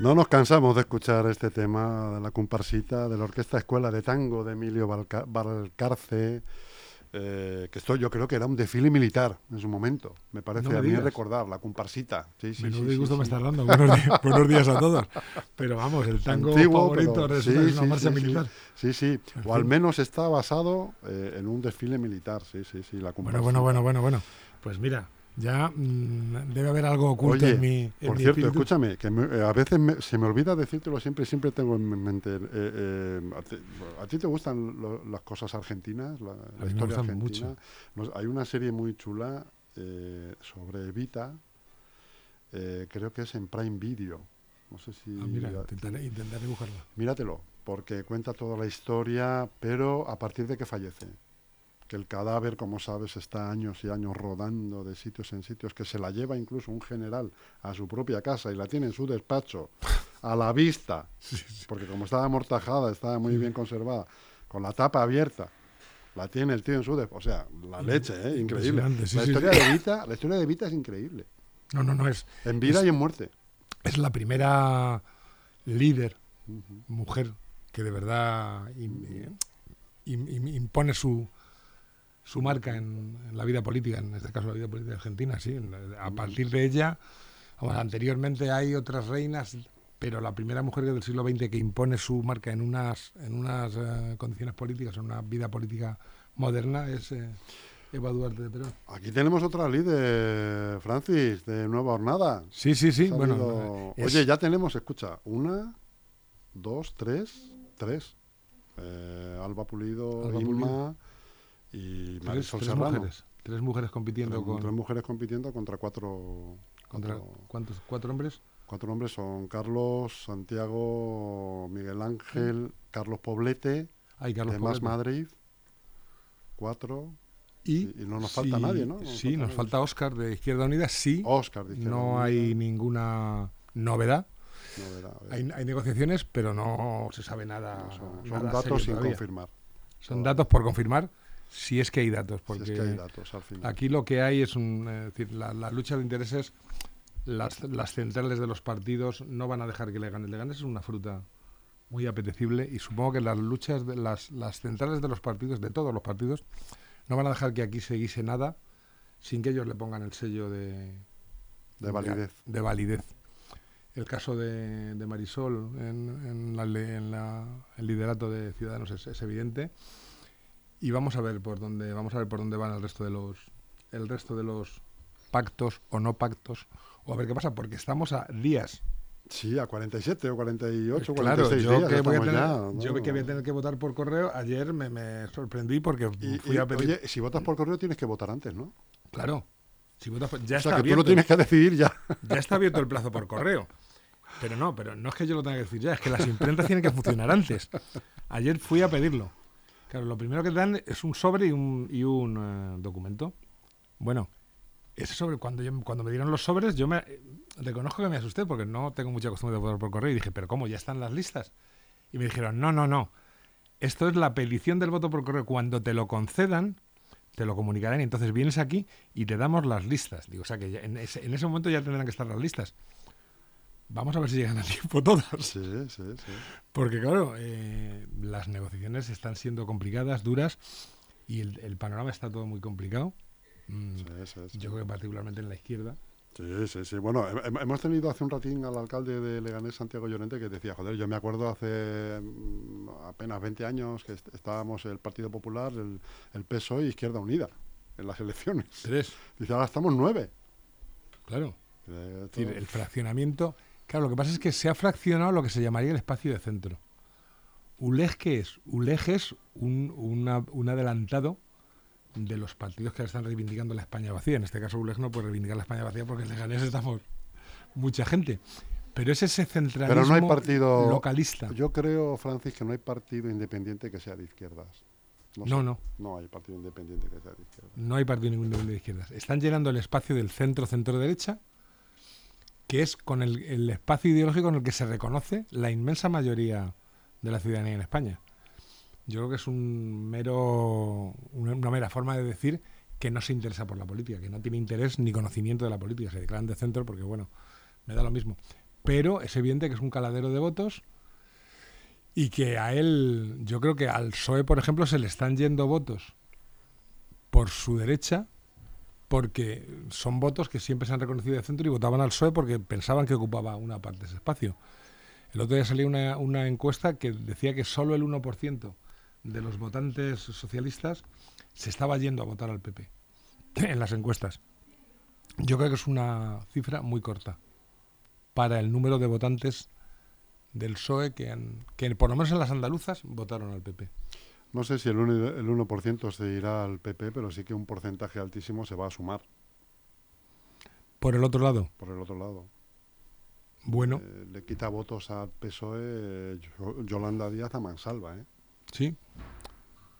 No nos cansamos de escuchar este tema de la comparsita de la Orquesta Escuela de Tango de Emilio Valcarce, eh, que esto yo creo que era un desfile militar en su momento, me parece a mí recordar, la comparsita. Sí, sí, Menudo disgusto me estás dando, buenos días, a todos. Pero vamos, el tango favorito es una marcha militar. Sí, sí, o al menos está basado eh, en un desfile militar, sí, sí, sí, la Bueno, bueno, bueno, bueno, bueno. Pues mira, ya mm, debe haber algo oculto en mi. por cierto, escúchame, que eh, a veces se me olvida decírtelo siempre, siempre tengo en mente. Eh, eh, a, ti, te gustan las cosas argentinas? La, historia argentina. Mucho. hay una serie muy chula sobre Evita, creo que es en Prime Video. No sé si. Ah, mira, intentaré, intentaré dibujarla. Míratelo, porque cuenta toda la historia, pero a partir de que fallece que el cadáver, como sabes, está años y años rodando de sitios en sitios, que se la lleva incluso un general a su propia casa y la tiene en su despacho, a la vista, porque como estaba amortajada, estaba muy bien conservada, con la tapa abierta, la tiene el tío en su despacho. O sea, la leche, ¿eh? increíble. la, historia de Vita, la historia de Vita es increíble. No, no, no es. En vida y en muerte. Es la primera líder, mujer, que de verdad impone su, su marca en, la vida política, en este caso la vida política argentina, sí. A partir de ella, anteriormente hay otras reinas, pero la primera mujer del siglo XX que impone su marca en unas, en unas eh, condiciones políticas, en una vida política moderna, es eh, Eva Duarte de Perón. Aquí tenemos otra líder, Francis, de Nueva Hornada. Sí, sí, sí. Bueno, Oye, ya tenemos, escucha, una, dos, tres, tres. Eh, Alba Pulido, Alba Pulido y Marisol tres, Serrano. Mujeres, tres mujeres compitiendo con... Tres mujeres compitiendo contra cuatro... ¿Contra cuántos? ¿Cuatro hombres? Cuatro hombres son Carlos, Santiago, Miguel Ángel, Carlos Poblete, Ay, Carlos Madrid, cuatro... Y, no nos falta nadie, ¿no? sí, nos falta Oscar de Izquierda Unida, sí. Oscar de Izquierda No hay ninguna novedad. hay, hay, negociaciones, pero no se sabe nada. son, datos sin confirmar. Son datos por confirmar si es que hay datos, porque hay datos, al final. aquí lo que hay es un, decir, la, lucha de intereses, las, centrales de los partidos no van a dejar que le ganen. Le ganes es una fruta muy apetecible y supongo que las luchas, de las, las centrales de los partidos, de todos los partidos, no van a dejar que aquí se guise nada sin que ellos le pongan el sello de, de validez. De, validez. El caso de, Marisol en, en, el liderato de Ciudadanos es evidente y vamos a ver por dónde vamos a ver por dónde van el resto de los el resto de los pactos o no pactos o a ver qué pasa porque estamos a días Sí, a 47 o 48, claro, 46 yo días. Que voy a tener, Yo que voy a tener que votar por correo, ayer me, me sorprendí porque fui a pedir... Oye, si votas por correo tienes que votar antes, ¿no? Claro. Si votas ya o sea, que tú lo tienes que decidir ya. Ya está abierto el plazo por correo. Pero no, pero no es que yo lo tenga que decir ya, es que las imprentas tienen que funcionar antes. Ayer fui a pedirlo. Claro, lo primero que te dan es un sobre y un, y un eh, documento. Bueno, ese sobre, cuando, yo, cuando me dieron los sobres, yo me reconozco que me asusté porque no tengo mucha costumbre de votar por correo y dije, pero ¿cómo? ¿Ya están las listas? Y me dijeron, no, no, no. Esto es la petición del voto por correo. Cuando te lo concedan, te lo comunicarán y entonces vienes aquí y te damos las listas. Digo, o sea que en, ese, en ese momento ya tendrán que estar las listas. Vamos a ver si llegan a tiempo todas. Sí, sí, sí. Porque claro, eh, las negociaciones están siendo complicadas, duras, y el, panorama está todo muy complicado. Mm, yo creo que particularmente en la izquierda. Sí, sí, sí. Bueno, hemos tenido hace un ratín al alcalde de Leganés, Santiago Llorente, que decía, joder, yo me acuerdo hace mm, apenas 20 años que estábamos el Partido Popular, el, el PSOE y Izquierda Unida en las elecciones. Tres. Dice, ahora estamos nueve. Claro. Eh, el fraccionamiento Claro, lo que pasa es que se ha fraccionado lo que se llamaría el espacio de centro. ULEG, ¿qué es? ULEG es un, adelantado de los partidos que están reivindicando la España vacía. En este caso, ULEG no puede reivindicar la España vacía porque en Leganés estamos mucha gente. Pero es ese centralismo Pero no hay partido, localista. Yo creo, Francis, que no hay partido independiente que sea de izquierdas. No, no, no. hay partido independiente que sea de izquierdas. No hay partido ningún de izquierdas. Están llenando el espacio del centro-centro-derecha que es con el, espacio ideológico en el que se reconoce la inmensa mayoría de la ciudadanía en España. Yo creo que es un mero, una, mera forma de decir que no se interesa por la política, que no tiene interés ni conocimiento de la política. Se declaran de centro porque, bueno, me da lo mismo. pero es evidente que es un caladero de votos y que a él, yo creo que al PSOE, por ejemplo, se le están yendo votos por su derecha, porque son votos que siempre se han reconocido de centro y votaban al PSOE porque pensaban que ocupaba una parte de ese espacio. El otro día salió una, encuesta que decía que solo el 1% de los votantes socialistas se estaba yendo a votar al PP en las encuestas. Yo creo que es una cifra muy corta para el número de votantes del PSOE que, han, que por lo menos en las andaluzas votaron al PP. No sé si el 1%, el 1 se irá al PP, pero sí que un porcentaje altísimo se va a sumar. Por el otro lado. Por el otro lado. Bueno. Eh, le quita votos al PSOE Yolanda Díaz a Mansalva, ¿eh? Sí.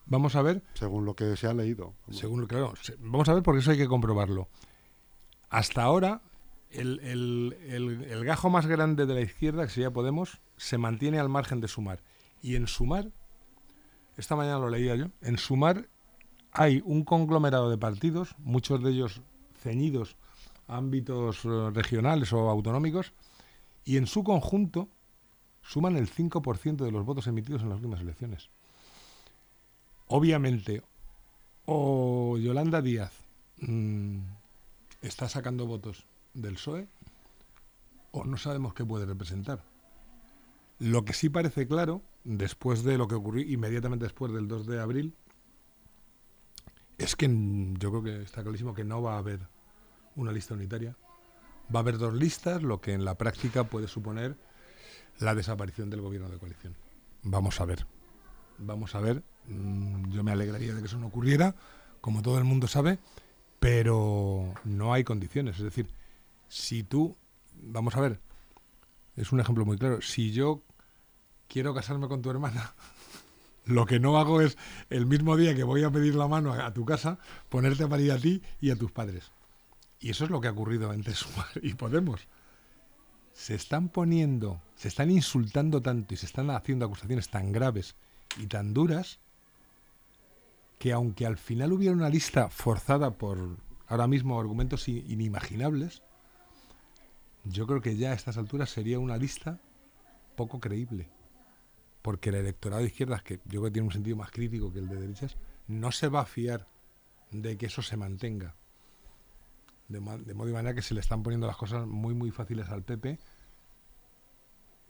Vamos a ver. Según lo que se ha leído. Según, claro. Vamos a ver porque eso hay que comprobarlo. Hasta ahora, el, el, gajo más grande de la izquierda, que sería Podemos, se mantiene al margen de Sumar. Y en Sumar, esta mañana lo leía yo, en Sumar hay un conglomerado de partidos, muchos de ellos ceñidos a ámbitos eh, regionales o autonómicos, y en su conjunto suman el 5% de los votos emitidos en las últimas elecciones. Obviamente, o Yolanda Díaz mmm, está sacando votos del PSOE, o no sabemos qué puede representar. Lo que sí parece claro, después de lo que ocurrió inmediatamente después del 2 de abril, es que yo creo que está clarísimo que no va a haber una lista unitaria. Va a haber dos listas, lo que en la práctica puede suponer la desaparición del gobierno de coalición. Vamos a ver. Vamos a ver. Mm, yo me alegraría de que eso no ocurriera, como todo el mundo sabe, pero no hay condiciones. Es decir, si tú, vamos a ver, es un ejemplo muy claro, si yo quiero casarme con tu hermana, lo que no hago es el mismo día que voy a pedir la mano a, tu casa, ponerte a parir a ti y a tus padres. Y eso es lo que ha ocurrido entre Sumar y Podemos. Se están poniendo, se están insultando tanto y se están haciendo acusaciones tan graves y tan duras que aunque al final hubiera una lista forzada por ahora mismo argumentos inimaginables, yo creo que ya a estas alturas sería una lista poco creíble. Porque el electorado de izquierdas, que yo creo que tiene un sentido más crítico que el de derechas, no se va a fiar de que eso se mantenga. De, de modo y manera que se le están poniendo las cosas muy, muy fáciles al PP,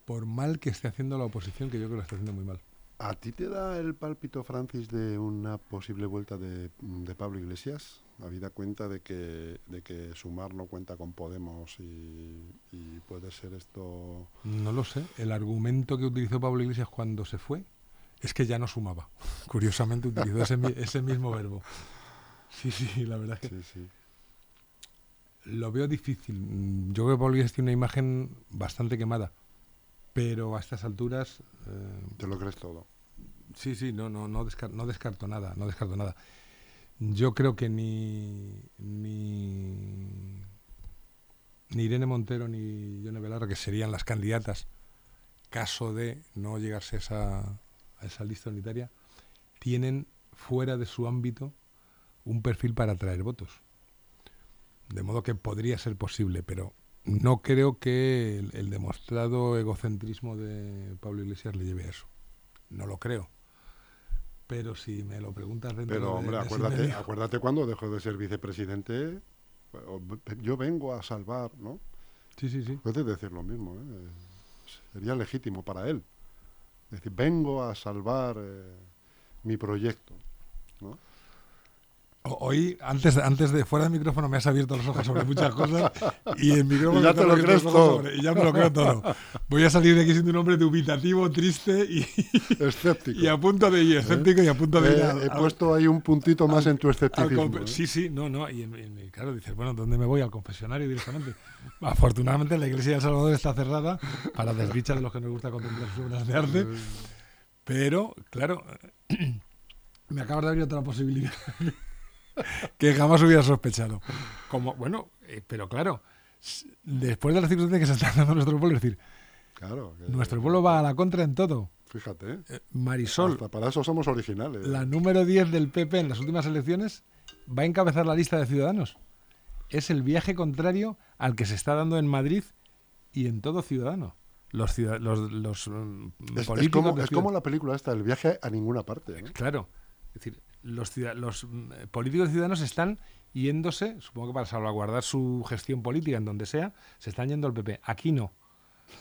por mal que esté haciendo la oposición, que yo creo que lo está haciendo muy mal. ¿A ti te da el pálpito, Francis, de una posible vuelta de, Pablo Iglesias? Habida cuenta de que, de que Sumar no cuenta con Podemos y, puede ser esto... No lo sé. El argumento que utilizó Pablo Iglesias cuando se fue es que ya no sumaba. Curiosamente utilizó ese, ese mismo verbo. Sí, sí, la verdad es que... Sí, sí. Lo veo difícil. Yo creo que Pablo Iglesias tiene una imagen bastante quemada pero a estas alturas... Eh, ¿Te lo crees todo? Sí, sí, no, no, no, no descarto nada, no descarto nada. Yo creo que ni, ni, Irene Montero ni Yone Belarra, que serían las candidatas, caso de no llegarse a esa, esa lista unitaria, tienen fuera de su ámbito un perfil para atraer votos. De modo que podría ser posible, pero no creo que el, demostrado egocentrismo de Pablo Iglesias le lleve a eso. No lo creo. Pero si me lo preguntas dentro Pero, hombre, acuérdate, acuérdate cuando dejó de ser vicepresidente. Yo vengo a salvar, ¿no? Sí, sí, sí. Puedes decir lo mismo, ¿eh? Sería legítimo para él. Es decir, vengo a salvar eh, mi proyecto, ¿no? Hoy, antes, antes de fuera del micrófono, me has abierto los ojos sobre muchas cosas y en micrófono ya te lo crees todo. y ya me lo creo todo. Voy a salir de aquí siendo un hombre dubitativo, triste y escéptico. Y a punto de ir, escéptico y a punto de ir. he puesto ahí un puntito más en tu escepticismo. ¿eh? Sí, sí, no, no. Y, claro, dices, bueno, ¿dónde me voy? Al confesionario directamente. Afortunadamente, la iglesia de El Salvador está cerrada para desdicha de los que nos gusta contemplar sus obras de arte. Pero, claro, me acabas de abrir otra posibilidad que jamás hubiera sospechado. Como, bueno, eh, pero claro, después de las circunstancias que se están dando nuestro pueblo, es decir, claro, nuestro pueblo va a la contra en todo. Fíjate. Eh, Marisol. para eso somos originales. La número 10 del PP en las últimas elecciones va a encabezar la lista de ciudadanos. Es el viaje contrario al que se está dando en Madrid y en todo ciudadano. Los, ciudad- los, los, mm, Es, es políticos como, de es como la película esta, el viaje a ninguna parte. ¿no? Claro. Es decir, los, los mm, políticos y ciudadanos están yéndose, supongo que para salvaguardar su gestión política en donde sea, se están yendo al PP. Aquí no.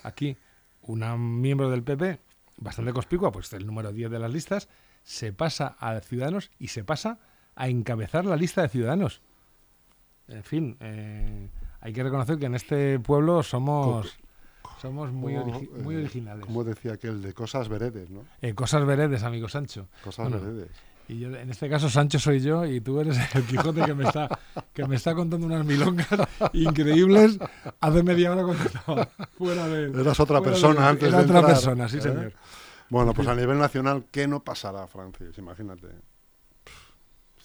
Aquí, una miembro del PP, bastante conspicua, pues el número 10 de las listas, se pasa a Ciudadanos y se pasa a encabezar la lista de Ciudadanos. En fin, eh, hay que reconocer que en este pueblo somos, somos muy, Como, origi- muy eh, originales. Como decía aquel, de cosas veredes, ¿no? Eh, cosas veredes, amigo Sancho. Cosas Bueno, veredes. Y yo, en este caso, Sancho soy yo y tú eres el Quijote que me está, que me está contando unas milongas increíbles hace media hora cuando estaba fuera de. Eras otra persona de- antes era de otra entrar, persona, sí, ¿eh? señor. Bueno, pues a nivel nacional, ¿qué no pasará, Francis? Imagínate.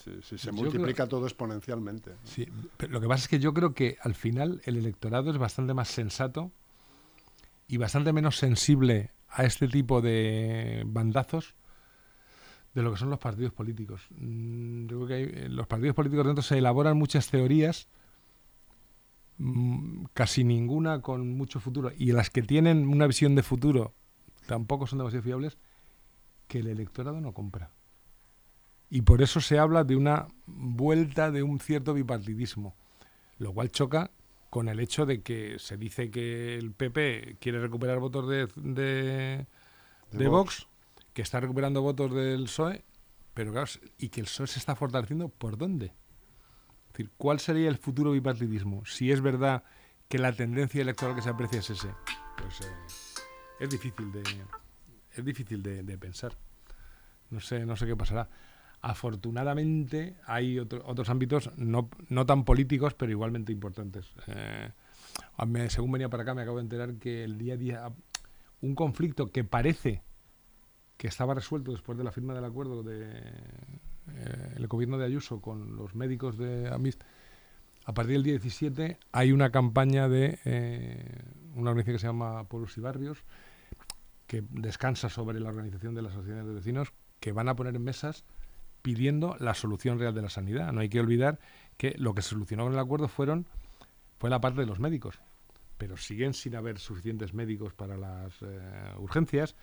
Si, si se Yo multiplica todo exponencialmente. ¿no? Sí, pero lo que pasa es que yo creo que al final el electorado es bastante más sensato y bastante menos sensible a este tipo de bandazos de lo que son los partidos políticos. Mm, yo creo que hay- en los partidos políticos dentro se elaboran muchas teorías, mm, casi ninguna con mucho futuro, y las que tienen una visión de futuro tampoco son demasiado fiables, que el electorado no compra. Y por eso se habla de una vuelta de un cierto bipartidismo, lo cual choca con el hecho de que se dice que el PP quiere recuperar votos de, de, De de Vox. Vox, que está recuperando votos del PSOE, pero claro, y que el PSOE se está fortaleciendo, ¿por dónde? Es decir, ¿cuál sería el futuro bipartidismo? Si es verdad que la tendencia electoral que se aprecia es ese, pues eh, es difícil de es difícil de, de pensar. No sé, no sé qué pasará. Afortunadamente hay otro- otros ámbitos no, no tan políticos, pero igualmente importantes. Eh, mí, según venía para acá, me acabo de enterar que el día a día un conflicto que parece que estaba resuelto después de la firma del acuerdo de eh, el gobierno de Ayuso con los médicos de AMIS, a partir del día 17 hay una campaña de eh, una organización que se llama Pueblos y Barrios, que descansa sobre la organización de las asociaciones de vecinos, que van a poner en mesas pidiendo la solución real de la sanidad. No hay que olvidar que lo que se solucionó con el acuerdo fueron fue la parte de los médicos, pero siguen sin haber suficientes médicos para las eh, urgencias,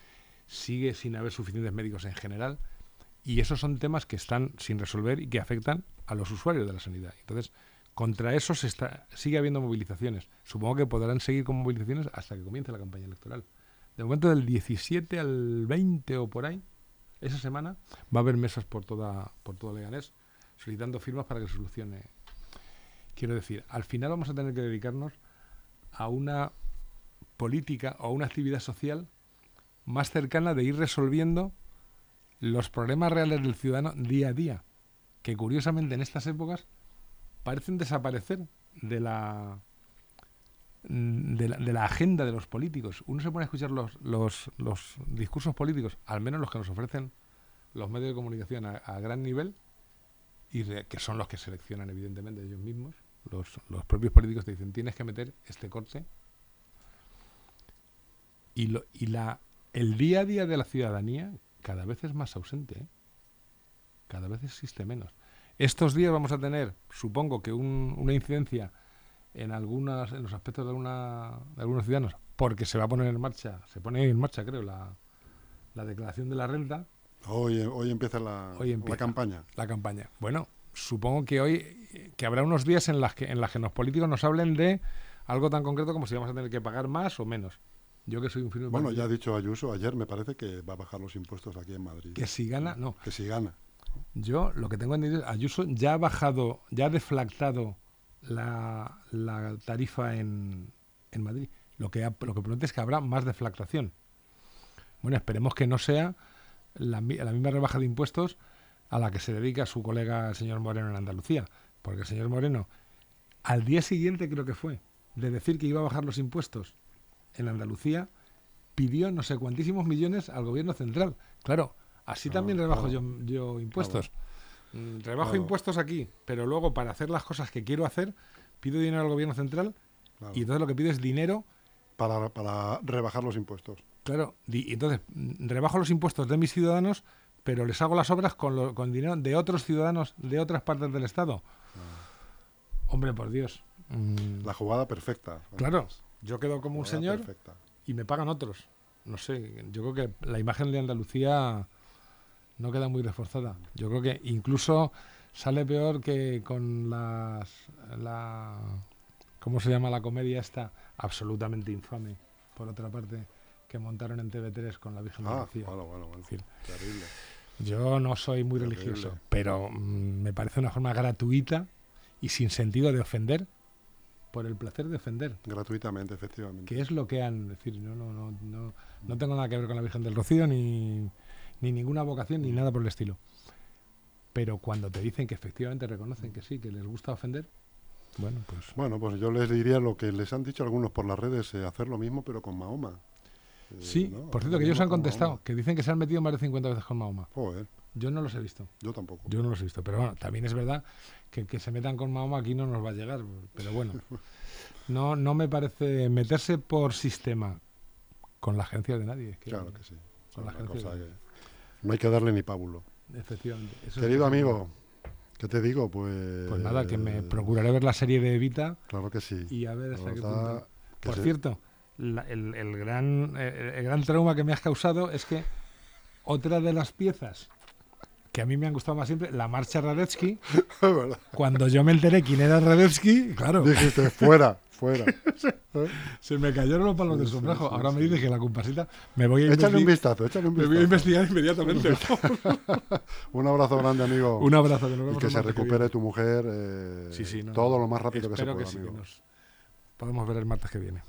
sigue sin haber suficientes médicos en general, y esos son temas que están sin resolver y que afectan a los usuarios de la sanidad. Entonces, contra eso se está, sigue habiendo movilizaciones. Supongo que podrán seguir con movilizaciones hasta que comience la campaña electoral. De momento, del 17 al 20 o por ahí, esa semana, va a haber mesas por toda por todo Leganés solicitando firmas para que se solucione. Quiero decir, al final vamos a tener que dedicarnos a una política o a una actividad social más cercana de ir resolviendo los problemas reales del ciudadano día a día, que curiosamente en estas épocas parecen desaparecer de la mm, de la, agenda de los políticos. Uno se pone a escuchar los, los, discursos políticos, al menos los que nos ofrecen los medios de comunicación a, gran nivel, y que son los que seleccionan evidentemente ellos mismos, los, los propios políticos te dicen, tienes que meter este corte. Y, lo, y la, el día a día de la ciudadanía cada vez es más ausente, ¿eh? cada vez existe menos. Estos días vamos a tener, supongo que un- una incidencia en algunas en los aspectos de, alguna, de algunos ciudadanos, porque se va a poner en marcha, se pone en marcha creo la, la declaración de la renta, Hoy, hoy empieza la, Hoy la empieza. campaña. la campaña. Bueno, supongo que hoy que habrá unos días en las que en las que los políticos nos hablen de algo tan concreto como si vamos a tener que pagar más o menos. Yo que soy un firme Bueno, ya ha dicho Ayuso ayer, me parece que va a bajar los impuestos aquí en Madrid. que si gana, no. Que si gana. Yo lo que tengo entendido es Ayuso ya ha bajado, ya ha deflactado la, la tarifa en, en Madrid. Lo que, ha- lo que promete es que habrá más deflactación. Bueno, esperemos que no sea la misma rebaja de impuestos a la que se dedica su colega el señor Moreno en Andalucía. Porque el señor Moreno, al día siguiente creo que fue, de decir que iba a bajar los impuestos en Andalucía, pidió no sé cuantísimos millones al gobierno central. Claro, así Claro, también rebajo claro. yo, yo impuestos. Mm, Rebajo Claro. impuestos aquí, pero luego para hacer las cosas que quiero hacer, pido dinero al gobierno central y entonces lo que pido es dinero Para, para rebajar los impuestos. Claro, y entonces mm, rebajo los impuestos de mis ciudadanos, pero les hago las obras con, lo- con dinero de otros ciudadanos de otras partes del Estado. Hombre, por Dios. Mm, La jugada perfecta. claro, Yo quedo como un señor perfecta. y me pagan otros. No sé, yo creo que la imagen de Andalucía no queda muy reforzada. Yo creo que incluso sale peor que con las la ¿cómo se llama la comedia esta? Absolutamente infame, por otra parte, que montaron en TV3 con la Virgen de Ah, Rocío. bueno, bueno, bueno. Terrible. Yo no soy muy Terrible. religioso, pero mm, me parece una forma gratuita y sin sentido de ofender por el placer de ofender. Gratuitamente, efectivamente. que es lo que han decir no no no no no tengo nada que ver con la Virgen del Rocío ni ni ninguna vocación ni nada por el estilo pero cuando te dicen que efectivamente reconocen que sí que les gusta ofender bueno pues Bueno, pues yo les diría lo que les han dicho algunos por las redes, eh, hacer lo mismo pero con Mahoma. Eh, sí ¿no? por cierto que ellos han con contestado Mahoma. que dicen que se han metido más de 50 veces con Mahoma Joder, yo no los he visto yo tampoco. yo no los he visto pero bueno también es verdad que que se metan con Mahoma aquí no nos va a llegar pero bueno no no me parece meterse por sistema con la agencia de nadie que- Claro que sí. con la agencia de- que no hay que darle ni pábulo. efectivamente Eso Querido amigo, ¿qué te digo? Pues... Pues nada, que me procuraré ver la serie de Evita Claro que sí. y a ver hasta qué punto. que Por cierto, la- el, el gran, eh, el gran trauma que me has causado es que otra de las piezas que a mí me han gustado más siempre, la marcha Radetzky, cuando yo me enteré quién era Radetzky, claro, Dijiste, fuera, fuera. ¿Eh? se me cayeron los palos Sí, del sombrajo. sí, Ahora me dices que la compasita me voy a, Échale un vistazo, échale un me voy a vistazo. investigar inmediatamente. Un abrazo grande, amigo. Un abrazo, que nos y que se recupere tu mujer eh, Sí, sí, no, todo lo más rápido que se pueda, que amigo. nos podemos ver el martes que viene.